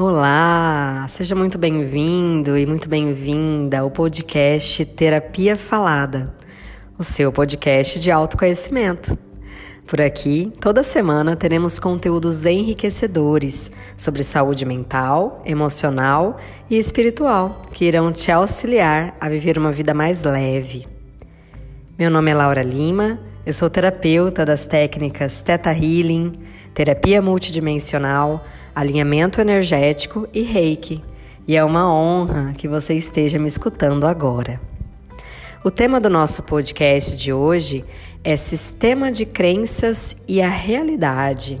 Olá, seja muito bem-vindo e muito bem-vinda ao podcast Terapia Falada, o seu podcast de autoconhecimento. Por aqui, toda semana teremos conteúdos enriquecedores sobre saúde mental, emocional e espiritual que irão te auxiliar a viver uma vida mais leve. Meu nome é Laura Lima, eu sou terapeuta das técnicas Theta Healing, terapia multidimensional alinhamento energético e reiki, e é uma honra que você esteja me escutando agora. O tema do nosso podcast de hoje é Sistema de Crenças e a Realidade.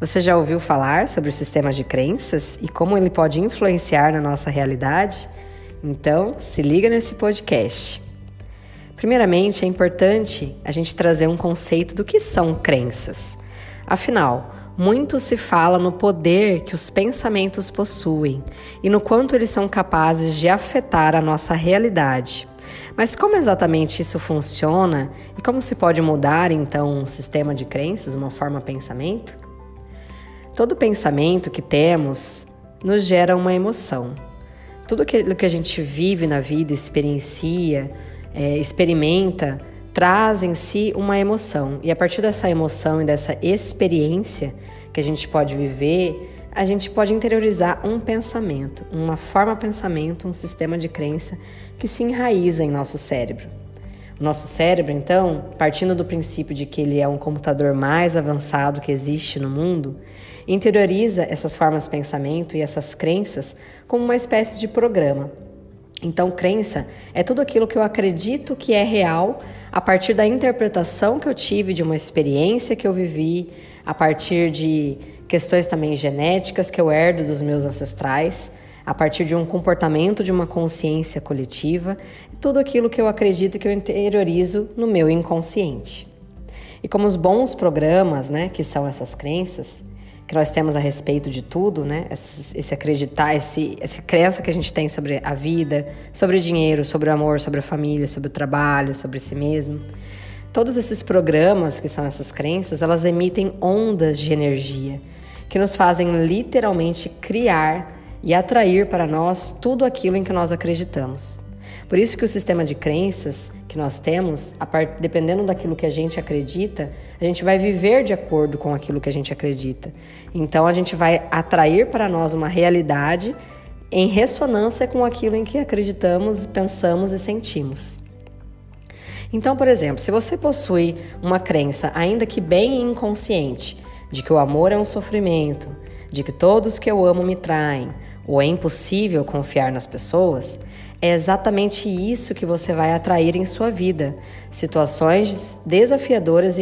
Você já ouviu falar sobre o sistema de crenças e como ele pode influenciar na nossa realidade? Então, se liga nesse podcast. Primeiramente, é importante a gente trazer um conceito do que são crenças. Afinal, muito se fala no poder que os pensamentos possuem e no quanto eles são capazes de afetar a nossa realidade. Mas como exatamente isso funciona e como se pode mudar então um sistema de crenças, uma forma de pensamento? Todo pensamento que temos nos gera uma emoção. Tudo aquilo que a gente vive na vida, experiencia, é, experimenta, traz em si uma emoção. E a partir dessa emoção e dessa experiência que a gente pode viver, a gente pode interiorizar um pensamento, uma forma pensamento, um sistema de crença que se enraiza em nosso cérebro. O nosso cérebro, então, partindo do princípio de que ele é um computador mais avançado que existe no mundo, interioriza essas formas de pensamento e essas crenças como uma espécie de programa. Então, crença é tudo aquilo que eu acredito que é real a partir da interpretação que eu tive de uma experiência que eu vivi, a partir de questões também genéticas que eu herdo dos meus ancestrais, a partir de um comportamento de uma consciência coletiva, tudo aquilo que eu acredito que eu interiorizo no meu inconsciente. E como os bons programas, né, que são essas crenças, que nós temos a respeito de tudo, né? Esse, esse, acreditar, esse, essa crença que a gente tem sobre a vida, sobre o dinheiro, sobre o amor, sobre a família, sobre o trabalho, sobre si mesmo. Todos esses programas, que são essas crenças, elas emitem ondas de energia que nos fazem literalmente criar e atrair para nós tudo aquilo em que nós acreditamos. Por isso que o sistema de crenças que nós temos, part... dependendo daquilo que a gente acredita, a gente vai viver de acordo com aquilo que a gente acredita. Então a gente vai atrair para nós uma realidade em ressonância com aquilo em que acreditamos, pensamos e sentimos. Então, por exemplo, se você possui uma crença, ainda que bem inconsciente, de que o amor é um sofrimento, de que todos que eu amo me traem, ou é impossível confiar nas pessoas, é exatamente isso que você vai atrair em sua vida. Situações desafiadoras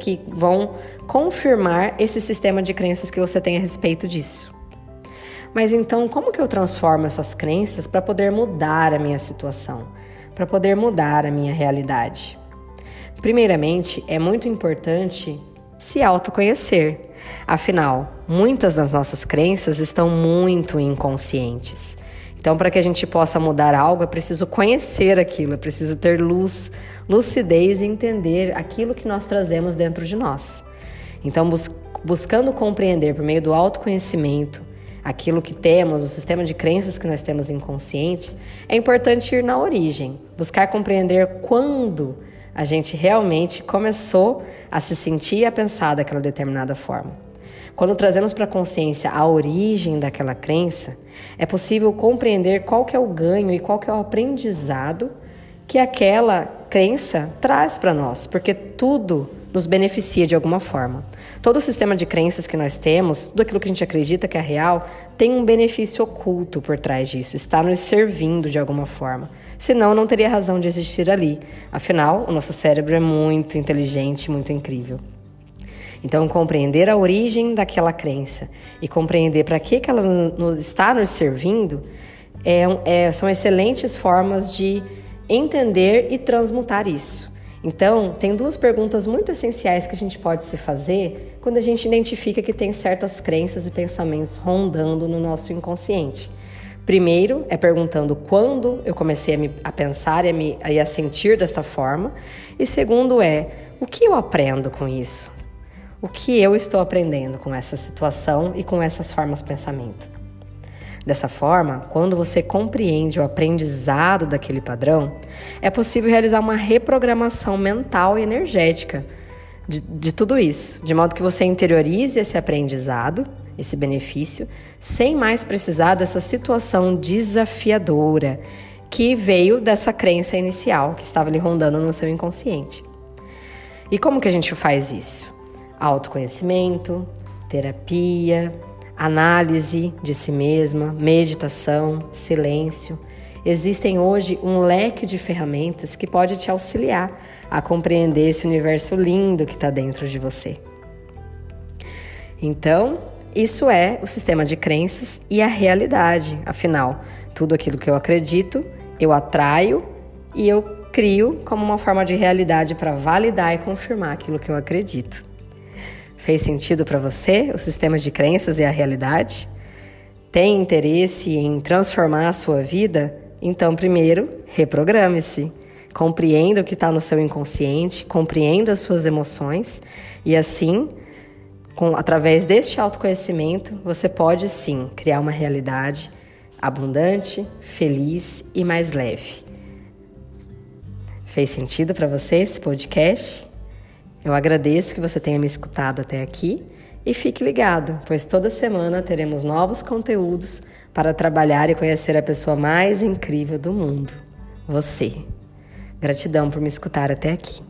que vão confirmar esse sistema de crenças que você tem a respeito disso. Mas então, como que eu transformo essas crenças para poder mudar a minha situação, para poder mudar a minha realidade? Primeiramente, é muito importante se autoconhecer. Afinal, muitas das nossas crenças estão muito inconscientes. Então, para que a gente possa mudar algo, é preciso conhecer aquilo, é preciso ter luz, lucidez e entender aquilo que nós trazemos dentro de nós. Então, bus buscando compreender por meio do autoconhecimento aquilo que temos, o sistema de crenças que nós temos inconscientes, é importante ir na origem, buscar compreender quando a gente realmente começou a se sentir e a pensar daquela determinada forma. Quando trazemos para a consciência a origem daquela crença, é possível compreender qual que é o ganho e qual que é o aprendizado que aquela crença traz para nós, porque tudo nos beneficia de alguma forma. Todo o sistema de crenças que nós temos, tudo aquilo que a gente acredita que é real, tem um benefício oculto por trás disso, está nos servindo de alguma forma. Senão, não teria razão de existir ali. Afinal, o nosso cérebro é muito inteligente, muito incrível. Então, compreender a origem daquela crença e compreender para que, que ela nos está nos servindo é, é, são excelentes formas de entender e transmutar isso. Então, tem duas perguntas muito essenciais que a gente pode se fazer quando a gente identifica que tem certas crenças e pensamentos rondando no nosso inconsciente. Primeiro é perguntando quando eu comecei a, me, a pensar e a, me, a sentir desta forma. E segundo é o que eu aprendo com isso? O que eu estou aprendendo com essa situação e com essas formas de pensamento? Dessa forma, quando você compreende o aprendizado daquele padrão, é possível realizar uma reprogramação mental e energética de, de tudo isso, de modo que você interiorize esse aprendizado, esse benefício, sem mais precisar dessa situação desafiadora que veio dessa crença inicial que estava lhe rondando no seu inconsciente. E como que a gente faz isso? Autoconhecimento, terapia, análise de si mesma, meditação, silêncio. Existem hoje um leque de ferramentas que pode te auxiliar a compreender esse universo lindo que está dentro de você. Então, isso é o sistema de crenças e a realidade. Afinal, tudo aquilo que eu acredito, eu atraio e eu crio como uma forma de realidade para validar e confirmar aquilo que eu acredito. Fez sentido para você o sistema de crenças e a realidade? Tem interesse em transformar a sua vida? Então, primeiro, reprograme-se. Compreenda o que está no seu inconsciente, compreenda as suas emoções e assim, com, através deste autoconhecimento, você pode sim criar uma realidade abundante, feliz e mais leve. Fez sentido para você esse podcast? Eu agradeço que você tenha me escutado até aqui e fique ligado, pois toda semana teremos novos conteúdos para trabalhar e conhecer a pessoa mais incrível do mundo, você. Gratidão por me escutar até aqui.